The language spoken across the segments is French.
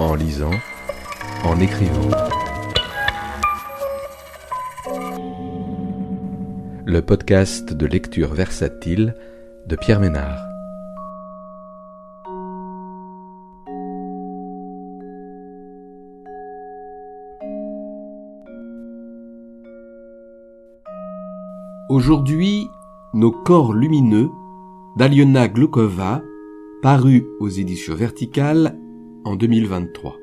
en lisant, en écrivant. Le podcast de lecture versatile de Pierre Ménard. Aujourd'hui, Nos corps lumineux d'Aliona Glukova, paru aux éditions verticales en 2023.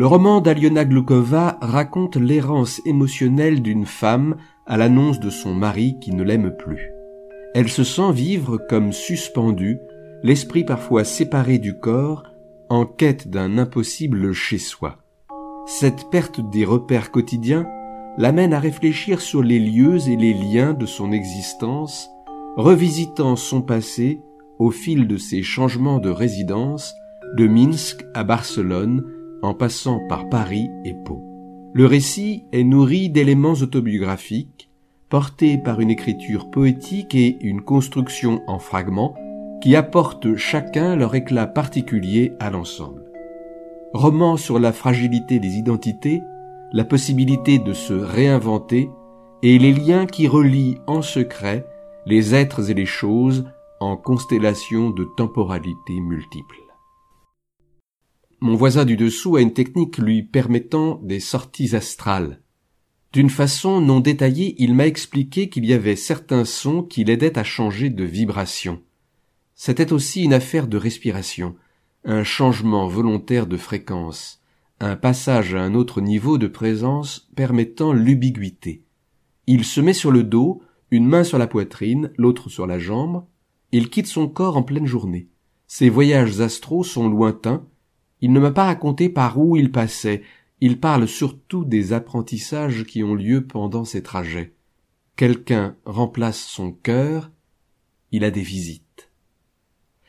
Le roman d'Aliona Glukova raconte l'errance émotionnelle d'une femme à l'annonce de son mari qui ne l'aime plus. Elle se sent vivre comme suspendue, l'esprit parfois séparé du corps, en quête d'un impossible chez soi. Cette perte des repères quotidiens l'amène à réfléchir sur les lieux et les liens de son existence, revisitant son passé au fil de ses changements de résidence, de Minsk à Barcelone, en passant par Paris et Pau. Le récit est nourri d'éléments autobiographiques, portés par une écriture poétique et une construction en fragments qui apportent chacun leur éclat particulier à l'ensemble roman sur la fragilité des identités, la possibilité de se réinventer et les liens qui relient en secret les êtres et les choses en constellations de temporalités multiples. Mon voisin du dessous a une technique lui permettant des sorties astrales. D'une façon non détaillée, il m'a expliqué qu'il y avait certains sons qui l'aidaient à changer de vibration. C'était aussi une affaire de respiration un changement volontaire de fréquence, un passage à un autre niveau de présence permettant l'ubiguïté. Il se met sur le dos, une main sur la poitrine, l'autre sur la jambe, il quitte son corps en pleine journée. Ses voyages astraux sont lointains, il ne m'a pas raconté par où il passait, il parle surtout des apprentissages qui ont lieu pendant ces trajets. Quelqu'un remplace son cœur, il a des visites.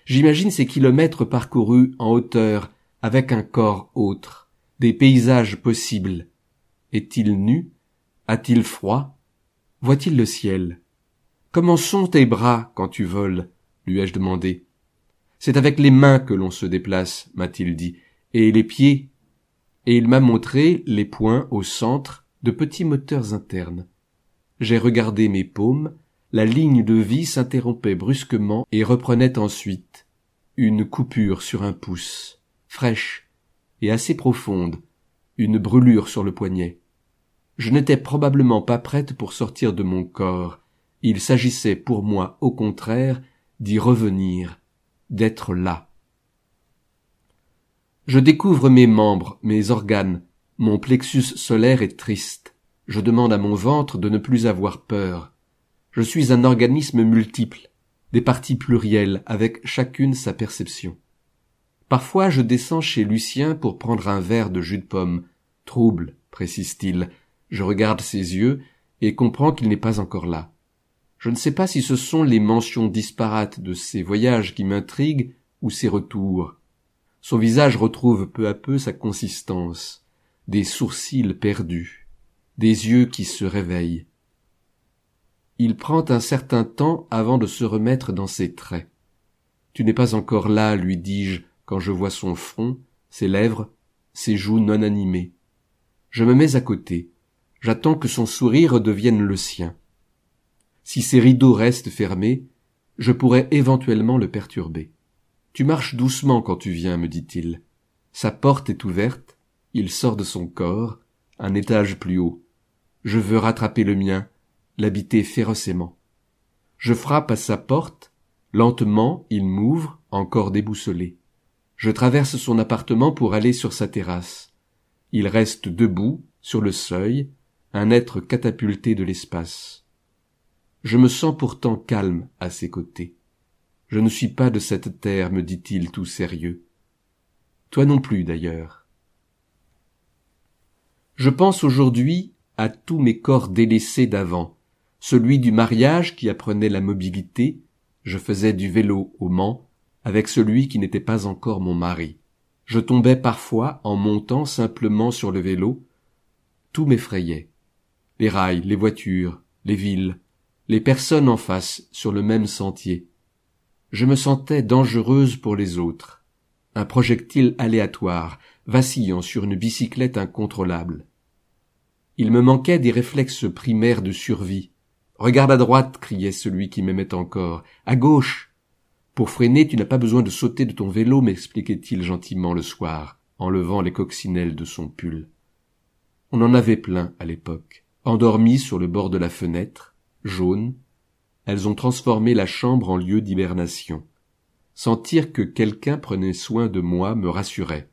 J'imagine ces kilomètres parcourus en hauteur avec un corps autre, des paysages possibles. Est-il nu? A-t-il froid? Voit-il le ciel? Comment sont tes bras quand tu voles? lui ai-je demandé. C'est avec les mains que l'on se déplace, m'a-t-il dit, et les pieds? Et il m'a montré les poings au centre de petits moteurs internes. J'ai regardé mes paumes, la ligne de vie s'interrompait brusquement et reprenait ensuite une coupure sur un pouce, fraîche et assez profonde, une brûlure sur le poignet. Je n'étais probablement pas prête pour sortir de mon corps. Il s'agissait pour moi, au contraire, d'y revenir, d'être là. Je découvre mes membres, mes organes, mon plexus solaire est triste. Je demande à mon ventre de ne plus avoir peur. Je suis un organisme multiple des parties plurielles avec chacune sa perception. Parfois je descends chez Lucien pour prendre un verre de jus de pomme. Trouble, précise-t-il. Je regarde ses yeux et comprends qu'il n'est pas encore là. Je ne sais pas si ce sont les mentions disparates de ses voyages qui m'intriguent ou ses retours. Son visage retrouve peu à peu sa consistance, des sourcils perdus, des yeux qui se réveillent. Il prend un certain temps avant de se remettre dans ses traits. Tu n'es pas encore là, lui dis-je, quand je vois son front, ses lèvres, ses joues non animées. Je me mets à côté. J'attends que son sourire devienne le sien. Si ses rideaux restent fermés, je pourrais éventuellement le perturber. Tu marches doucement quand tu viens, me dit-il. Sa porte est ouverte, il sort de son corps, un étage plus haut. Je veux rattraper le mien, l'habiter férocement. Je frappe à sa porte, lentement il m'ouvre, encore déboussolé. Je traverse son appartement pour aller sur sa terrasse. Il reste debout, sur le seuil, un être catapulté de l'espace. Je me sens pourtant calme à ses côtés. Je ne suis pas de cette terre, me dit-il tout sérieux. Toi non plus, d'ailleurs. Je pense aujourd'hui à tous mes corps délaissés d'avant, celui du mariage qui apprenait la mobilité, je faisais du vélo au Mans, avec celui qui n'était pas encore mon mari. Je tombais parfois en montant simplement sur le vélo. Tout m'effrayait. Les rails, les voitures, les villes, les personnes en face sur le même sentier. Je me sentais dangereuse pour les autres, un projectile aléatoire, vacillant sur une bicyclette incontrôlable. Il me manquait des réflexes primaires de survie. Regarde à droite, criait celui qui m'aimait encore. À gauche. Pour freiner, tu n'as pas besoin de sauter de ton vélo, m'expliquait-il gentiment le soir, en levant les coccinelles de son pull. On en avait plein à l'époque, endormis sur le bord de la fenêtre, jaunes. Elles ont transformé la chambre en lieu d'hibernation. Sentir que quelqu'un prenait soin de moi me rassurait.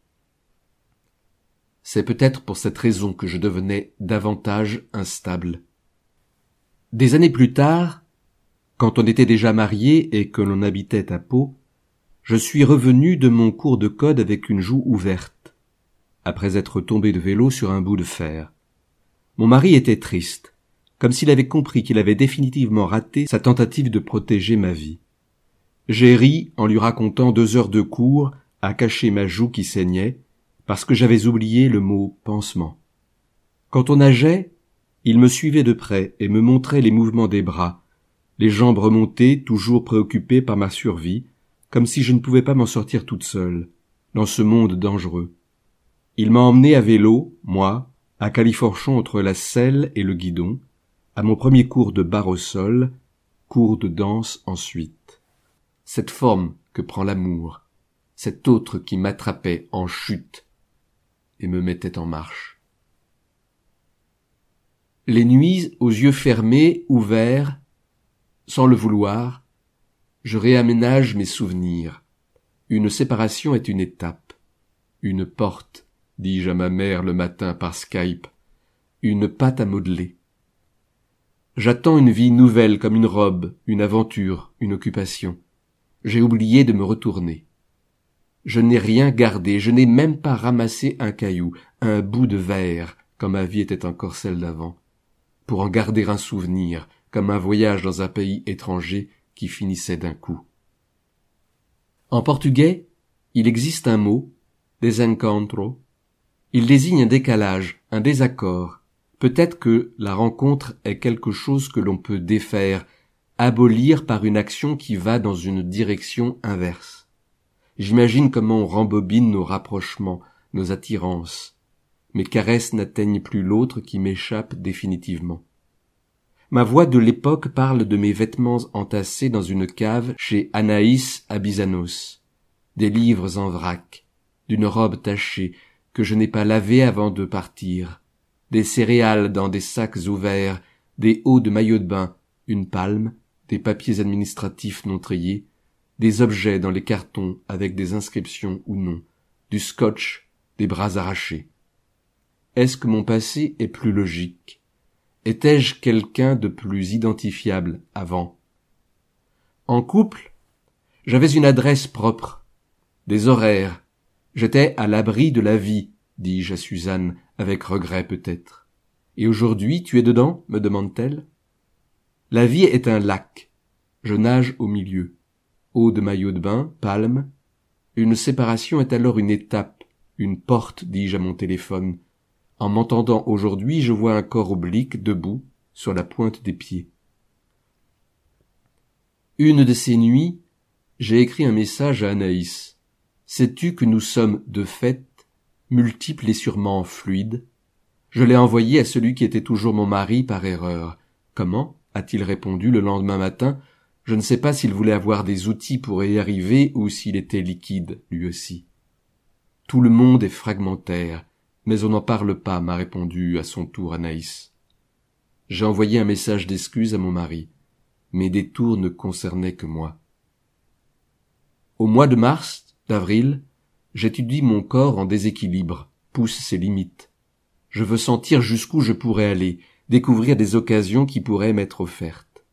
C'est peut-être pour cette raison que je devenais davantage instable. Des années plus tard, quand on était déjà marié et que l'on habitait à Pau, je suis revenu de mon cours de code avec une joue ouverte, après être tombé de vélo sur un bout de fer. Mon mari était triste, comme s'il avait compris qu'il avait définitivement raté sa tentative de protéger ma vie. J'ai ri en lui racontant deux heures de cours à cacher ma joue qui saignait, parce que j'avais oublié le mot pansement. Quand on nageait, il me suivait de près et me montrait les mouvements des bras, les jambes remontées, toujours préoccupées par ma survie, comme si je ne pouvais pas m'en sortir toute seule, dans ce monde dangereux. Il m'a emmené à vélo, moi, à califorchon entre la selle et le guidon, à mon premier cours de barre au sol, cours de danse ensuite cette forme que prend l'amour, cet autre qui m'attrapait en chute et me mettait en marche. Les nuits aux yeux fermés, ouverts, sans le vouloir, je réaménage mes souvenirs. Une séparation est une étape, une porte, dis-je à ma mère le matin par Skype, une pâte à modeler. J'attends une vie nouvelle comme une robe, une aventure, une occupation j'ai oublié de me retourner. Je n'ai rien gardé, je n'ai même pas ramassé un caillou, un bout de verre, comme ma vie était encore celle d'avant, pour en garder un souvenir, comme un voyage dans un pays étranger qui finissait d'un coup. En portugais, il existe un mot, desencontro. Il désigne un décalage, un désaccord. Peut-être que la rencontre est quelque chose que l'on peut défaire, abolir par une action qui va dans une direction inverse. J'imagine comment on rembobine nos rapprochements, nos attirances. Mes caresses n'atteignent plus l'autre qui m'échappe définitivement. Ma voix de l'époque parle de mes vêtements entassés dans une cave chez Anaïs Abizanos, des livres en vrac, d'une robe tachée que je n'ai pas lavée avant de partir, des céréales dans des sacs ouverts, des hauts de maillot de bain, une palme, des papiers administratifs non triés, des objets dans les cartons avec des inscriptions ou non, du scotch, des bras arrachés. Est-ce que mon passé est plus logique? Étais-je quelqu'un de plus identifiable avant? En couple, j'avais une adresse propre, des horaires, j'étais à l'abri de la vie, dis-je à Suzanne, avec regret peut-être. Et aujourd'hui tu es dedans? me demande-t-elle. La vie est un lac. Je nage au milieu. Eau de maillot de bain, palme. Une séparation est alors une étape, une porte, dis-je à mon téléphone. En m'entendant aujourd'hui, je vois un corps oblique, debout, sur la pointe des pieds. Une de ces nuits, j'ai écrit un message à Anaïs. Sais-tu que nous sommes, de fait, multiples et sûrement fluides? Je l'ai envoyé à celui qui était toujours mon mari par erreur. Comment? a-t-il répondu le lendemain matin. Je ne sais pas s'il voulait avoir des outils pour y arriver ou s'il était liquide, lui aussi. Tout le monde est fragmentaire, mais on n'en parle pas, m'a répondu à son tour Anaïs. J'ai envoyé un message d'excuse à mon mari. Mes détours ne concernaient que moi. Au mois de mars, d'avril, j'étudie mon corps en déséquilibre, pousse ses limites. Je veux sentir jusqu'où je pourrais aller, découvrir des occasions qui pourraient m'être offertes.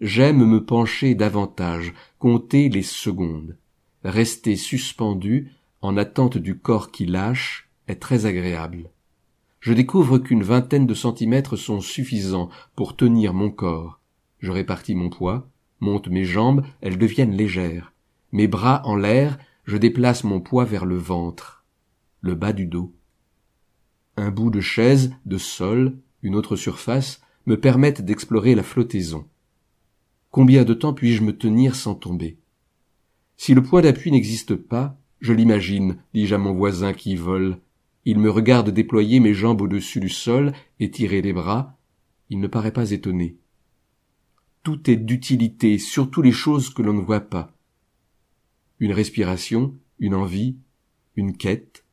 J'aime me pencher davantage, compter les secondes. Rester suspendu, en attente du corps qui lâche, est très agréable. Je découvre qu'une vingtaine de centimètres sont suffisants pour tenir mon corps. Je répartis mon poids, monte mes jambes, elles deviennent légères. Mes bras en l'air, je déplace mon poids vers le ventre, le bas du dos. Un bout de chaise, de sol, une autre surface, me permettent d'explorer la flottaison. Combien de temps puis-je me tenir sans tomber? Si le point d'appui n'existe pas, je l'imagine, dis-je à mon voisin qui vole. Il me regarde déployer mes jambes au-dessus du sol et tirer les bras. Il ne paraît pas étonné. Tout est d'utilité, surtout les choses que l'on ne voit pas. Une respiration, une envie, une quête.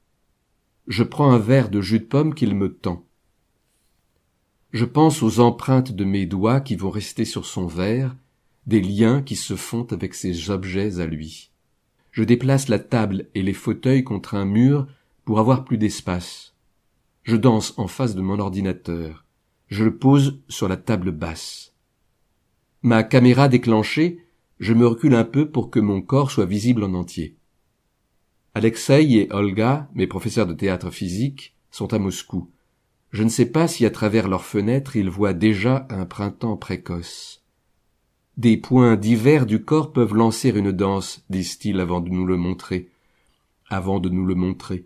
Je prends un verre de jus de pomme qu'il me tend. Je pense aux empreintes de mes doigts qui vont rester sur son verre, des liens qui se font avec ces objets à lui. Je déplace la table et les fauteuils contre un mur pour avoir plus d'espace. Je danse en face de mon ordinateur. Je le pose sur la table basse. Ma caméra déclenchée, je me recule un peu pour que mon corps soit visible en entier. Alexei et Olga, mes professeurs de théâtre physique, sont à Moscou. Je ne sais pas si à travers leurs fenêtres ils voient déjà un printemps précoce. Des points divers du corps peuvent lancer une danse, disent-ils avant de nous le montrer. Avant de nous le montrer.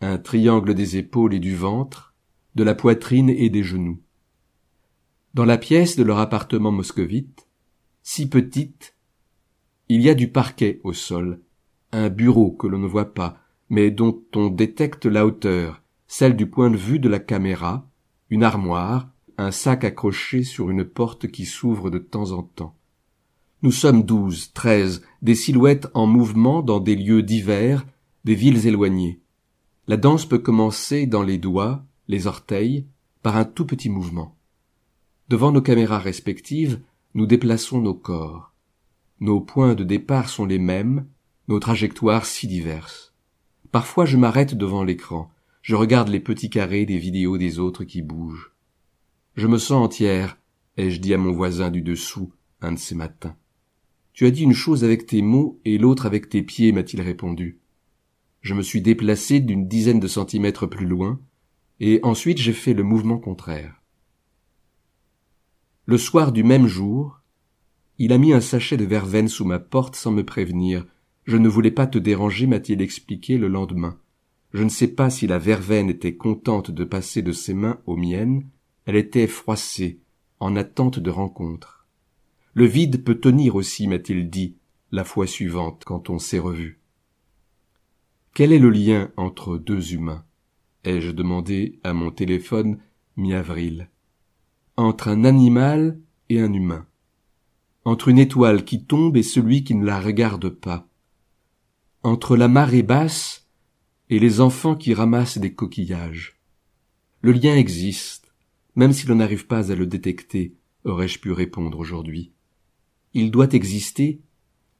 Un triangle des épaules et du ventre, de la poitrine et des genoux. Dans la pièce de leur appartement moscovite, si petite, il y a du parquet au sol, un bureau que l'on ne voit pas, mais dont on détecte la hauteur, celle du point de vue de la caméra, une armoire, un sac accroché sur une porte qui s'ouvre de temps en temps. Nous sommes douze, treize, des silhouettes en mouvement dans des lieux divers, des villes éloignées. La danse peut commencer dans les doigts, les orteils, par un tout petit mouvement. Devant nos caméras respectives, nous déplaçons nos corps. Nos points de départ sont les mêmes, nos trajectoires si diverses. Parfois je m'arrête devant l'écran, je regarde les petits carrés des vidéos des autres qui bougent. Je me sens entière, ai-je dit à mon voisin du dessous un de ces matins. Tu as dit une chose avec tes mots et l'autre avec tes pieds, m'a-t-il répondu. Je me suis déplacé d'une dizaine de centimètres plus loin, et ensuite j'ai fait le mouvement contraire. Le soir du même jour, il a mis un sachet de verveine sous ma porte sans me prévenir, je ne voulais pas te déranger, m'a-t-il expliqué le lendemain. Je ne sais pas si la verveine était contente de passer de ses mains aux miennes, elle était froissée, en attente de rencontre. Le vide peut tenir aussi, m'a-t-il dit, la fois suivante, quand on s'est revu. Quel est le lien entre deux humains? Ai-je demandé à mon téléphone mi-avril. Entre un animal et un humain. Entre une étoile qui tombe et celui qui ne la regarde pas entre la marée basse et les enfants qui ramassent des coquillages. Le lien existe, même si l'on n'arrive pas à le détecter, aurais-je pu répondre aujourd'hui. Il doit exister,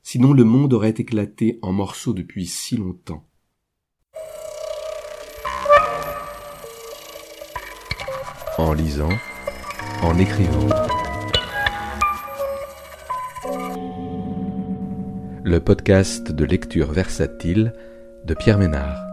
sinon le monde aurait éclaté en morceaux depuis si longtemps. En lisant, en écrivant. Le podcast de lecture versatile de Pierre Ménard.